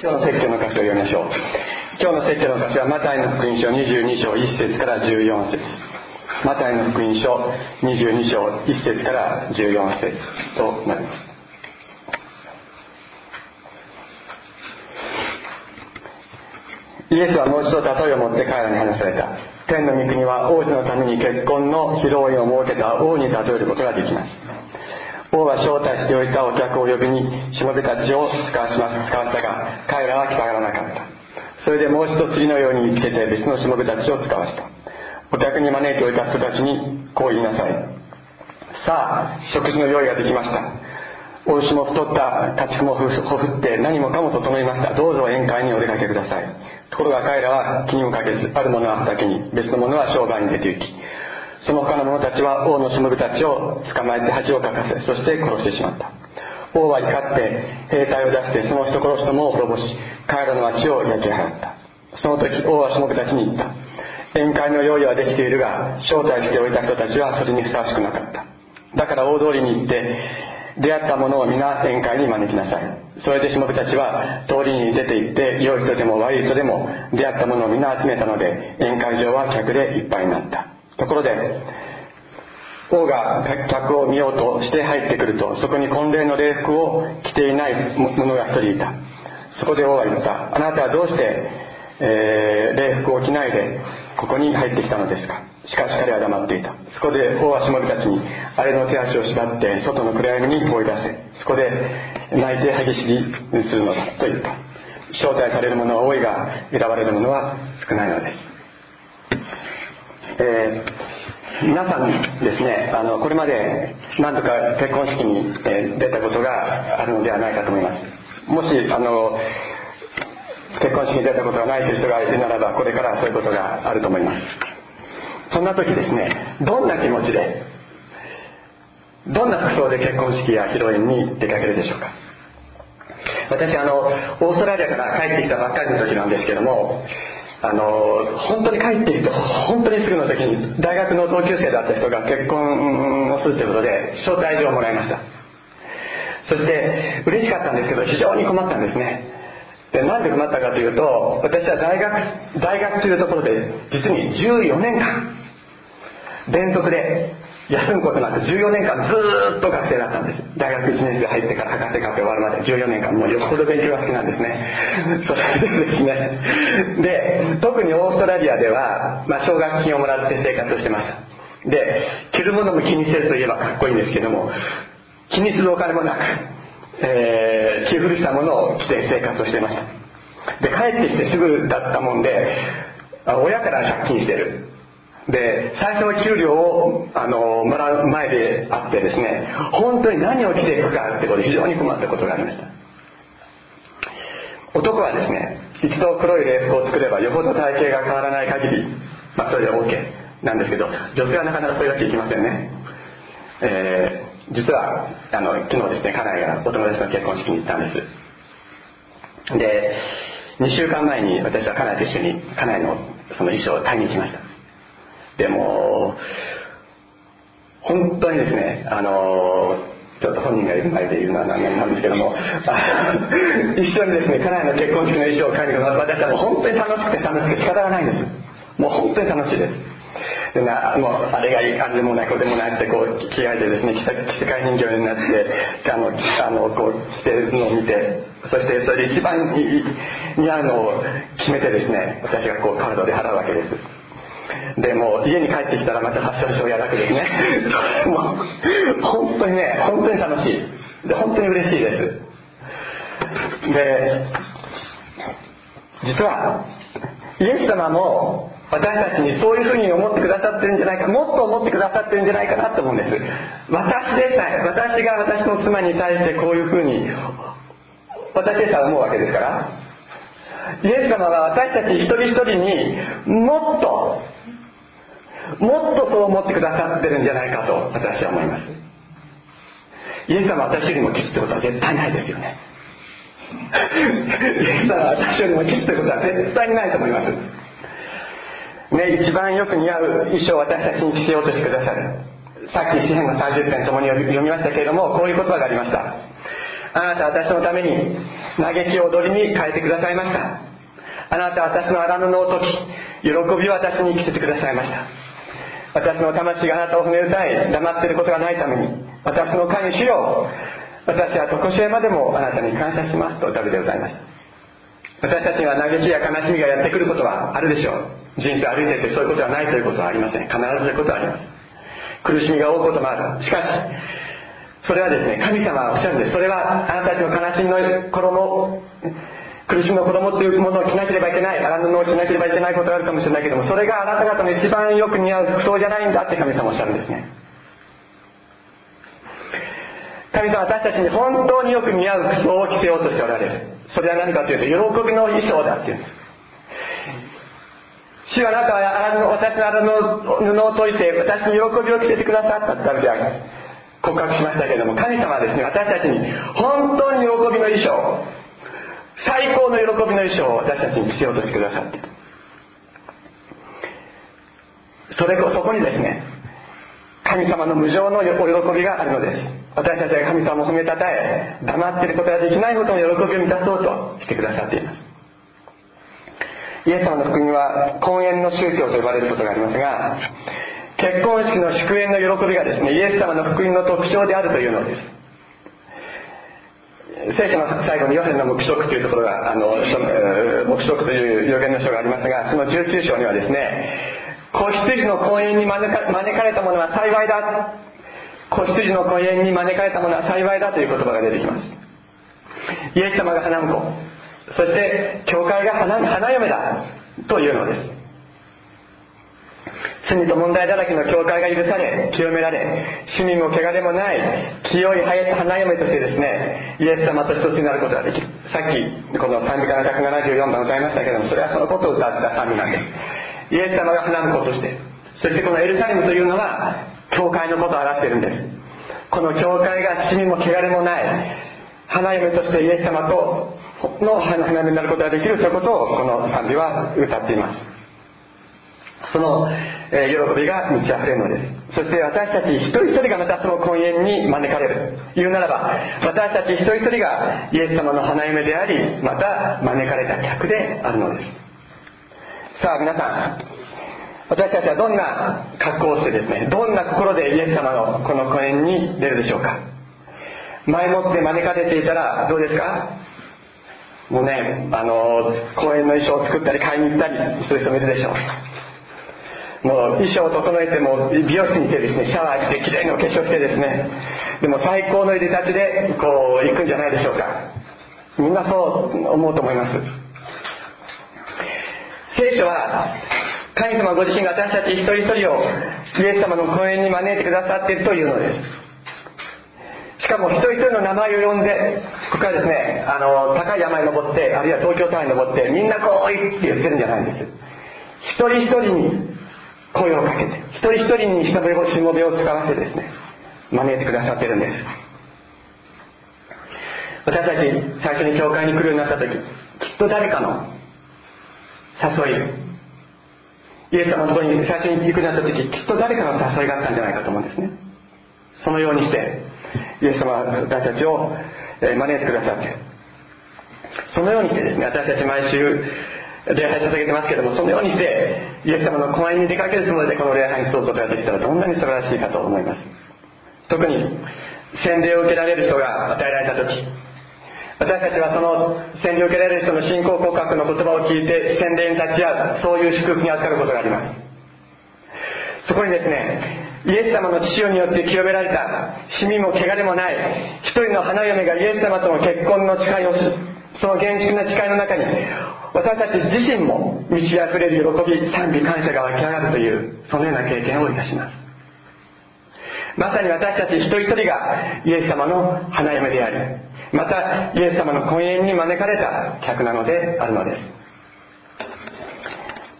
今日の説教の箇所を読みましょう。今日の説教の箇所はマタイの福音書22章1節から14節。マタイの福音書22章1節から14節となります。イエスはもう一度例えを持って彼らに話された。天の御国は王子のために結婚の披露宴を設けた王に例えることができます。王は招待しておいたお客を呼びにしもべたちを使わします。使わせたが彼らは来たがらなかった。それでもう一度次のように言いつけて別のしもべたちを使わした。お客に招いておいた人たちにこう言いなさい。さあ食事の用意ができました。お牛も太った家畜もほふって何もかも整いました。どうぞ宴会にお出かけください。ところが彼らは気にもかけずあるものはだけに別のものは商売に出て行きその他の者たちは王のしもべたちを捕まえて恥をかかせそして殺してしまった。王は怒って兵隊を出してその人殺しどもを滅ぼし彼らの町を焼き払った。その時王はしもべたちに言った。宴会の用意はできているが招待しておいた人たちはそれにふさわしくなかった。だから大通りに行って出会った者を皆宴会に招きなさい。それでしもべたちは通りに出て行って良い人でも悪い人でも出会った者を皆集めたので宴会場は客でいっぱいになった。ところで王が客を見ようとして入ってくるとそこに婚礼の礼服を着ていない者が一人いた。そこで王は言った。あなたはどうして、えー、礼服を着ないでここに入ってきたのですか？しかし彼は黙っていた。そこで王はしもべたちにあれの手足を縛って外の暗闇に追い出せ。そこで泣いて歯ぎしりするのだと言った。招待される者は多いが選ばれる者は少ないのです。えー、皆さんですねあのこれまで何とか結婚式に、え、出たことがあるのではないかと思います。もしあの結婚式に出たことがないという人がいるならばこれからそういうことがあると思います。そんな時ですねどんな気持ちでどんな服装で結婚式や披露宴に出かけるでしょうか。私あのオーストラリアから帰ってきたばっかりの時なんですけどもあの本当に帰ってきて本当にすぐの時に大学の同級生だった人が結婚をするということで招待状をもらいました。そして嬉しかったんですけど非常に困ったんですね。でなんで困ったかというと私は大学大学というところで実に14年間連続で休むことなく14年間ずっと学生だったんです。大学1年生入ってから博士課程終わるまで14年間もうよっぽど勉強が好きなんですね。それでですね。で特にオーストラリアでは、まあ、奨学金をもらって生活をしてましたで着るものも気にしてるといえばかっこいいんですけども気にするお金もなく、えー、着古したものを着て生活をしてました。で帰ってきてすぐだったもんで親から借金してる。で最初の給料をあのもらう前であってですね本当に何を着ていくかってことで非常に困ったことがありました。男はですね一度黒い礼服を作ればよほど体型が変わらない限りまあそれで OK なんですけど女性はなかなかそういうわけいきませんね。えー、実はあの昨日ですね家内がお友達の結婚式に行ったんです。で2週間前に私は家内と一緒に家内のその衣装を買いに行きました。でも本当にですねあのちょっと本人がいる前で言うのは何なんですけども 一緒にですね家内の結婚式の衣装を買いに行くの私はもう本当に楽しくて楽しくて仕方がないんです。もう本当に楽しいです。でなもうあれがいいあれでもないこれでもないってこう着替えてですね着せ替え人形になってあのあのこう着てるのを見てそしてそれで一番似合うのを決めてですね私がこうカードで払うわけです。でもう家に帰ってきたらまたファッションショーやだけですね。もう本当にね本当に楽しい。で本当に嬉しいです。で実はイエス様も私たちにそういうふうに思ってくださってるんじゃないかもっと思ってくださってるんじゃないかなと思うんです。私でさえ私が私の妻に対してこういうふうに私でさえ思うわけですから。イエス様は私たち一人一人にもっともっとそう思ってくださってるんじゃないかと私は思います。イエス様は私よりもキスってことは絶対ないですよね。イエス様は私よりもキスってことは絶対にないと思います。ね一番よく似合う衣装を私たちに着せようとしてくださる。さっき詩篇の30編ともに読みましたけれどもこういう言葉がありました。あなたは私のために嘆きを踊りに変えてくださいました。あなたは私の荒布を解き喜びを私に着せてくださいました。私の魂があなたを褒め歌い黙っていることがないために私の神主よ私は常しえまでもあなたに感謝しますとダビデ歌いました。私たちには嘆きや悲しみがやってくることはあるでしょう。人生歩いていてそういうことはないということはありません。必ずそういうことはあります。苦しみが多いこともある。しかしそれはですね神様はおっしゃるんです。それはあなたたちの悲しみの衣苦しみの子供っていうものを着なければいけない荒布を着なければいけないことがあるかもしれないけどもそれがあなた方の一番よく似合う服装じゃないんだって神様おっしゃるんですね。神様私たちに本当によく似合う服装を着せようとしておられる。それは何かというと喜びの衣装だっていうんです。主はあなたは私の荒布を解いて私に喜びを着せてくださったってダビデは告白しましたけれども神様はですね私たちに本当に喜びの衣装最高の喜びの衣装を私たちに着せようとしてくださって。それこそこにですね神様の無常のお喜びがあるのです。私たちが神様を褒めたたえ黙っていることができないほどの喜びを満たそうとしてくださっています。イエス様の福音は婚姻の宗教と呼ばれることがありますが結婚式の祝宴の喜びがですねイエス様の福音の特徴であるというのです。聖書の最後にヨハネの黙示録というところがあの黙示録という予言の書がありますがその19章にはですね子羊の婚姻に招かれた者は幸いだ。子羊の婚姻に招かれた者は幸いだという言葉が出てきます。イエス様が花婿そして教会が花花嫁だというのです。罪と問題だらけの教会が許され清められ市民も汚れもない清い花嫁としてですねイエス様と一つになることができる。さっきこの賛美歌の174番歌いましたけどもそれはそのことを歌った賛美なんです。イエス様が花婿としてそしてこのエルサレムというのは教会のことを表しているんです。この教会が市民も汚れもない花嫁としてイエス様との花嫁になることができるということをこの賛美は歌っています。その、えー、喜びが満ち溢れるのです。そして私たち一人一人がまたその婚宴に招かれる言うならば私たち一人一人がイエス様の花嫁でありまた招かれた客であるのです。さあ皆さん私たちはどんな格好をしてですねどんな心でイエス様のこの婚宴に出るでしょうか。前もって招かれていたらどうですか？もうねあの公演の衣装を作ったり買いに行ったりする人もいるでしょう。もう衣装を整えても美容室に行ってですねシャワーしてきれいにお化粧してですね。でも最高の入れたちでこう行くんじゃないでしょうか。みんなそう思うと思います。聖書は神様ご自身が私たち一人一人をイエス様の公園に招いてくださっているというのです。しかも一人一人の名前を呼んでここからですねあの高い山に登ってあるいは東京タワーに登ってみんなこういって言ってるんじゃないんです。一人一人に声をかけて一人一人にしもべをしもべを使わせてですね招いてくださってるんです。私たち最初に教会に来るようになった時きっと誰かの誘いイエス様のところに最初に行くようになった時きっと誰かの誘いがあったんじゃないかと思うんですね。そのようにしてイエス様は私たちを招いてくださってそのようにしてですね私たち毎週礼拝捧げてますけどもそのようにしてイエス様の公園に出かけるつもりでこの礼拝に沿うことができたらどんなに素晴らしいかと思います。特に洗礼を受けられる人が与えられた時私たちはその洗礼を受けられる人の信仰告白の言葉を聞いて洗礼に立ち会うそういう祝福に預かることがあります。そこにですねイエス様の父親によって清められた市民も汚れもない一人の花嫁がイエス様との結婚の誓いをその厳粛な誓いの中に私たち自身も満ち溢れる喜び賛美感謝が湧き上がるというそのような経験をいたします。まさに私たち一人一人がイエス様の花嫁でありまたイエス様の婚宴に招かれた客なのであるのです。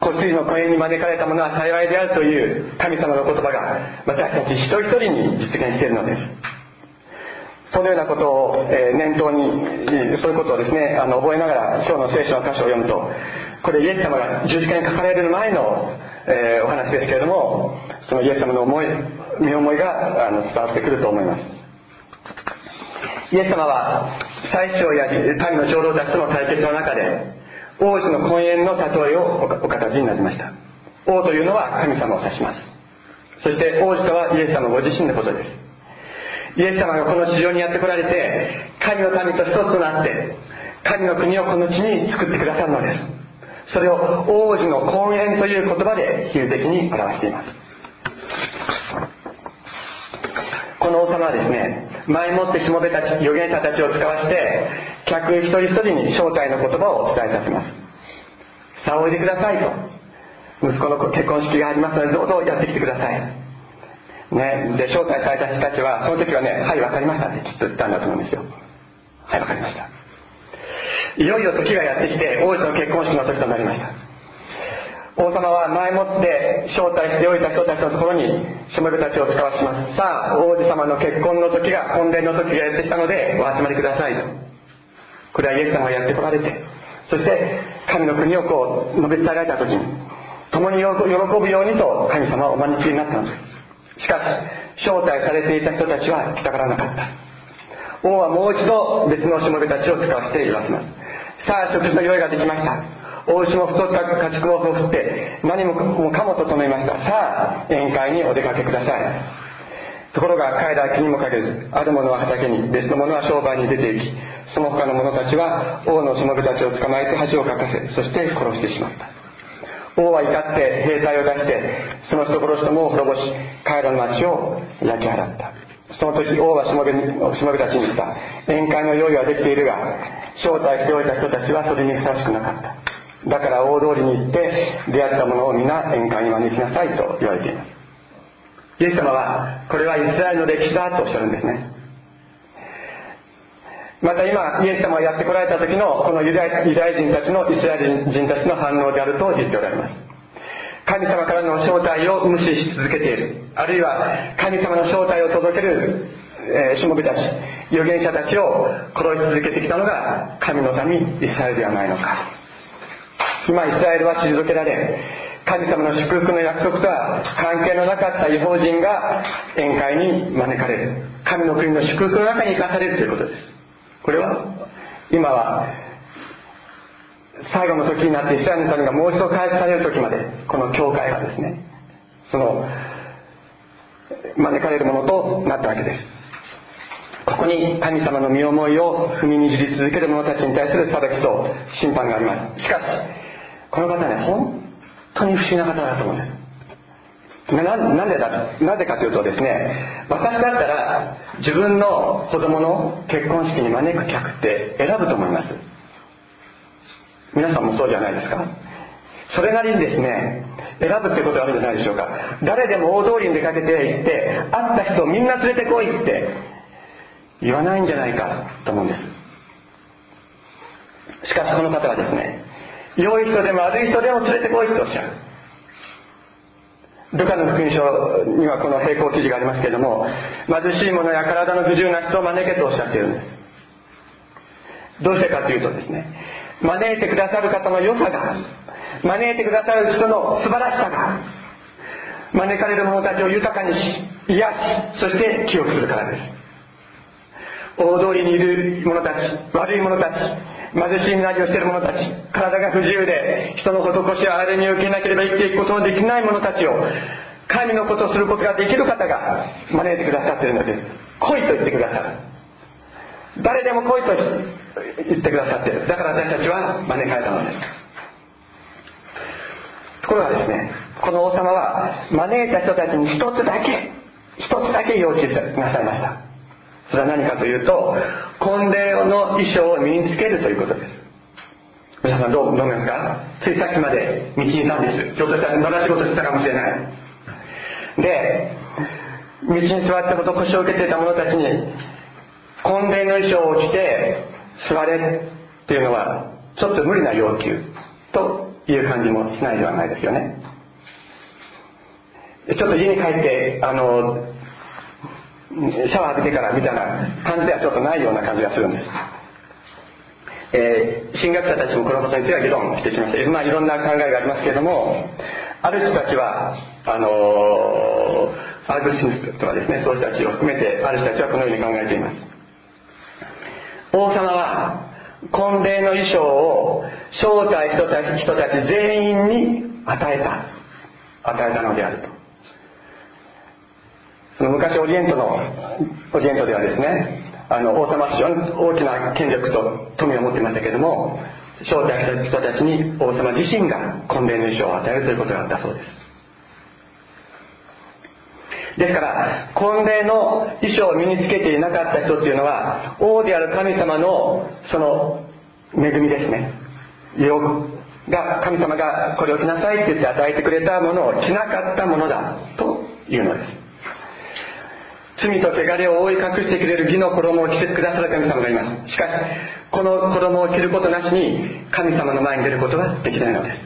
子羊の婚宴に招かれた者は幸いであるという神様の言葉が私たち一人一人に実現しているのです。そのようなことを、え念頭にそういうことをですねあの覚えながら今日の聖書の箇所を読むとこれイエス様が十字架にかかれる前の、えー、お話ですけれどもそのイエス様の思い身思いがあの伝わってくると思います。イエス様は最初や民の長老たちとの対決の中で王子の婚宴の例えをお形になりました。王というのは神様を指します。そして王子とはイエス様ご自身のことです。イエス様がこの地上にやってこられて神の民と一つとなって神の国をこの地に作ってくださるのです。それを王子の婚宴という言葉で比喩的に表しています。この王様はですね前もってしもべたち預言者たちを使わして客一人一人に正体の言葉を伝えさせます。さあおいでくださいと。息子の結婚式がありますのでどうぞやってきてください。ね、で招待された人たちはその時はね「はい分かりました」ってきっと言ったんだと思うんですよ。はい分かりました。いよいよ時がやってきて王子の結婚式の時となりました。王様は前もって招待しておいた人たちのところにしもべたちを使わします。さあ王子様の結婚の時が婚礼の時がやってきたのでお集まりください。とこれはイエス様がやってこられてそして神の国をこう述べ伝えられた時に共に喜ぶようにと神様はお招きになったのです。しかし招待されていた人たちは来たがらなかった。王はもう一度別のしもべたちを使わせて言わせます。さあ食事の用意ができました。お牛も太った家畜も振って何もかも整いました。さあ宴会にお出かけください。ところが彼らは気にもかけずある者は畑に別の者は商売に出て行きその他の者たちは王のしもべたちを捕まえて恥をかかせそして殺してしまった。王は怒って兵隊を出してその人殺しともを滅ぼし彼らの町を焼き払った。その時王はしもべしもべたちに言った。宴会の用意はできているが招待しておいた人たちはそれにふさわしくなかった。だから大通りに行って出会った者を皆宴会に招きなさいと言われています。イエス様はこれはイスラエルの歴史だとおっしゃるんですね。また今イエス様がやってこられた時のこのユダヤ人たちのイスラエル人たちの反応であると言っておられます。神様からの招待を無視し続けている。あるいは神様の招待を届ける、え、しもべたち預言者たちを殺し続けてきたのが神の民イスラエルではないのか。今イスラエルは退けられ神様の祝福の約束とは関係のなかった違法人が宴会に招かれる。神の国の祝福の中に生かされるということです。これは今は最後の時になってイスラエルの民がもう一度回復される時までこの教会がですねその招かれるものとなったわけです。ここに神様の身思いを踏みにじり続ける者たちに対する裁きと審判があります。しかしこの方ね本当に不思議な方だと思うんです。ななんでだなぜかというとですね私だったら自分の子供の結婚式に招く客って選ぶと思います。皆さんもそうじゃないですか。それなりにですね選ぶってことがあるんじゃないでしょうか。誰でも大通りに出かけて行って会った人をみんな連れてこいって言わないんじゃないかと思うんです。しかしこの方はですね良い人でも悪い人でも連れてこいっておっしゃる。ルカの福音書にはこの並行記事がありますけれども貧しい者や体の不自由な人を招けとおっしゃっているんです。どうしてかというとですね招いてくださる方の良さが招いてくださる人の素晴らしさが招かれる者たちを豊かにし癒しそして記憶するからです。大通りにいる者たち悪い者たち貧しいなりをしている者たち体が不自由で人の施しをあれに受けなければ生きていくことのできない者たちを神のことをすることができる方が招いてくださっているのです。来いと言ってくださる。誰でも来いと言ってくださっている。だから私たちは招かれたのです。ところがですねこの王様は招いた人たちに一つだけ一つだけ要求なさいました。それは何かというと婚礼の衣装を身につけるということです。皆さんどう思いますか？ついさっきまで道にいたんです。ひょっとしたらまだ仕事してたかもしれない。で道に座ってこと腰を受けていた者たちに婚礼の衣装を着て座れっていうのはちょっと無理な要求。という感じもしないではないですよね。ちょっと家に帰ってあのシャワー浴びてからみたいな感じではちょっとないような感じがするんです、えー、神学者たちもこのことについては議論してきました、まあ、いろんな考えがありますけれどもある人たちはあのー、アルブシンスとかですねそういう人たちを含めてある人たちはこのように考えています。王様は婚礼の衣装を招待人たち人たち全員に与えた。与えたのであると。昔オリエントのオリエントではですねあの王様は非常に大きな権力と富を持っていましたけれども招待した人たちに王様自身が婚礼の衣装を与えるということがあったそうです。ですから婚礼の衣装を身につけていなかった人っていうのは王である神様のその恵みですね。が神様がこれを着なさいって言って与えてくれたものを着なかったものだというのです。罪と汚れを覆い隠してくれる義の衣を着せてくださる神様がいます。しかしこの衣を着ることなしに神様の前に出ることはできないのです。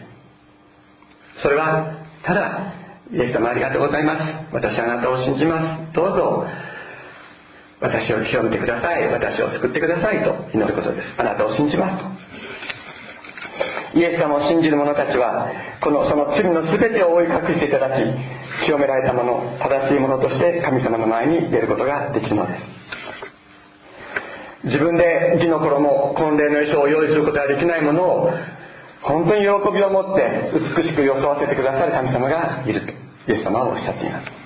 それはただイエス様ありがとうございます。私はあなたを信じます。どうぞ私を清めてください。私を救ってくださいと祈ることです。あなたを信じますと。イエス様を信じる者たちはこのその罪の全てを覆い隠していただき清められたもの正しいものとして神様の前に出ることができるのです。自分で義の衣婚礼の衣装を用意することができないものを本当に喜びを持って美しく装わせてくださる神様がいるとイエス様はおっしゃっています。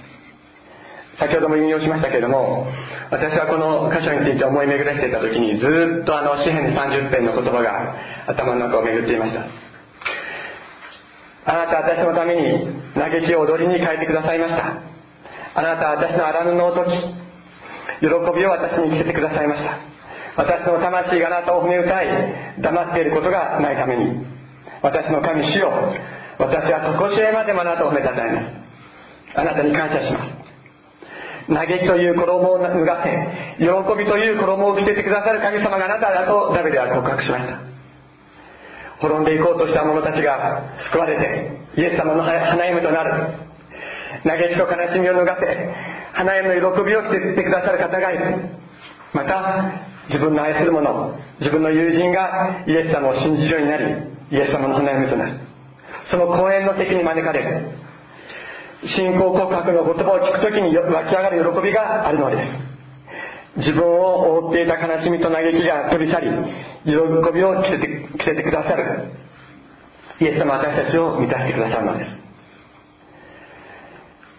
先ほども引用しましたけれども私はこの箇所について思い巡らしていた時にずっとあの詩篇30編の言葉が頭の中を巡っていました。あなたは私のために嘆きを踊りに変えてくださいました。あなたは私の荒布を解き喜びを私に着せてくださいました。私の魂があなたを褒め歌い黙っていることがないために私の神主よ私は常しえまでもあなたを褒めたたえます。あなたに感謝します。嘆きという衣を脱がせ喜びという衣を着せてくださる神様があなただとダビデは告白しました。滅んでいこうとした者たちが救われてイエス様の花嫁となる。嘆きと悲しみを脱がせ花嫁の喜びを着せてくださる方がいる。また自分の愛する者自分の友人がイエス様を信じるようになりイエス様の花嫁となる。その公演の席に招かれる信仰告白の言葉を聞く時に湧き上がる喜びがあるのです。自分を覆っていた悲しみと嘆きが飛び去り喜びを着せて着せてくださる。イエス様私たちを満たしてくださるのです。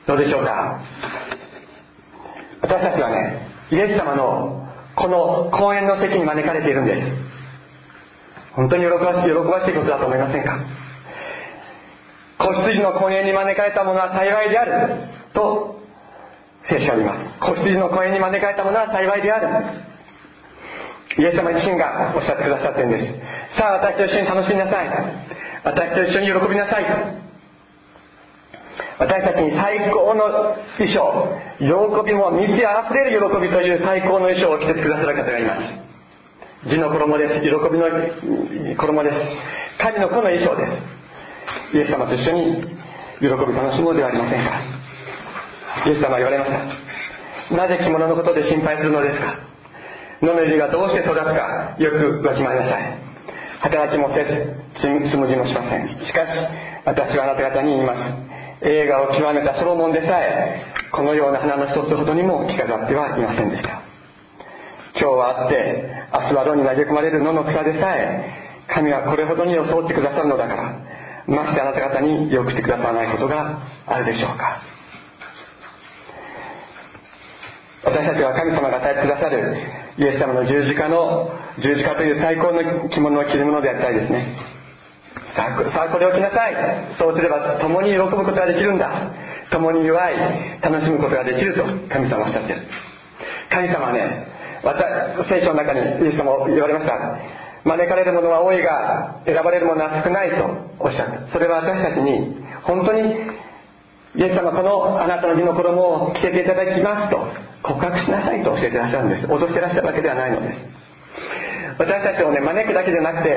どうでしょうか？私たちはねイエス様のこの公演の席に招かれているんです。本当に喜ばしい喜ばしいことだと思いませんか？子羊の婚宴に招かれた者は幸いである。と聖書は言います。子羊の婚宴に招かれた者は幸いである。イエス様自身がおっしゃってくださってるんです。さあ私と一緒に楽しみなさい。私と一緒に喜びなさい。私たちに最高の衣装喜びも満ち溢れる喜びという最高の衣装を着てくださる方がいます。地の衣です。喜びの衣です。神の子の衣装です。イエス様と一緒に喜び楽しもうではありませんか？イエス様は言われました。なぜ着物のことで心配するのですか？野の入がどうして育つかよくわきまえなさい。働きもせずつむじもしません。しかし私はあなた方に言います。映画を極めたソロモンでさえこのような花の一つほどにも着飾ってはいませんでした。今日はあって明日は炉に投げ込まれる野の草でさえ神はこれほどに装ってくださるのだから。ましてあなた方に良くしてくださらないことがあるでしょうか。私たちは神様が与えてくださるイエス様の十字架の十字架という最高の着物を着るものでありたいですね。さあこれを着なさい。そうすれば共に喜ぶことができるんだ。共に祝い楽しむことができると神様おっしゃってる。神様はね聖書の中にイエス様言われました。招かれる者は多いが選ばれる者は少ないとおっしゃった。それは私たちに本当にイエス様このあなたの身の衣を着せていただきますと告白しなさいと教えてらっしゃるんです。脅してらっしゃるわけではないのです。私たちをね招くだけじゃなくて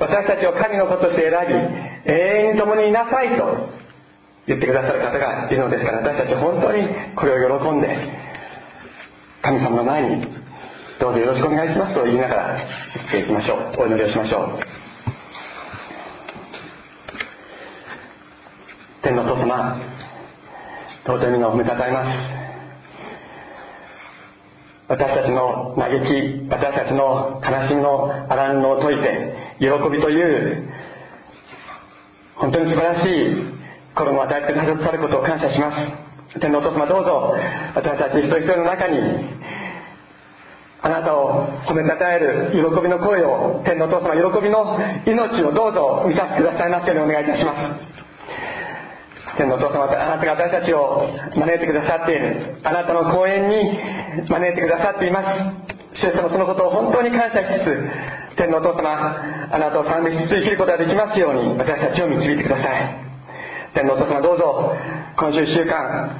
私たちを神の子として選び永遠に共にいなさいと言ってくださる方がいるのですから私たち本当にこれを喜んで神様の前にどうぞよろしくお願いしますと言いながら言っていきましょう。お祈りをしましょう。天のお父様尊いのを褒めたたえます。私たちの嘆き私たちの悲しみのあらんのを解いて喜びという本当に素晴らしい心を与えてくださることを感謝します。天皇お父様どうぞ私たち一人一人の中にあなたを褒めたたえる喜びの声を天皇お父様喜びの命をどうぞ満たしてくださいますようにお願いいたします。天皇お父様あなたが私たちを招いてくださっているあなたの講演に招いてくださっています。主様そのことを本当に感謝しつつ天皇お父様あなたを賛美しつつ生きることができますように私たちを導いてください。天皇お父様どうぞ今週1週間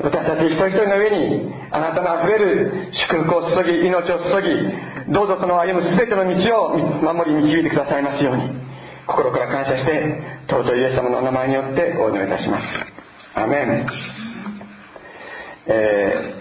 私たち一人一人の上にあなたのあふれる祝福を注ぎ命を注ぎどうぞその歩む全ての道を守り導いてくださいますように心から感謝して尊いイエス様のお名前によってお祈りいたします。アメン、えー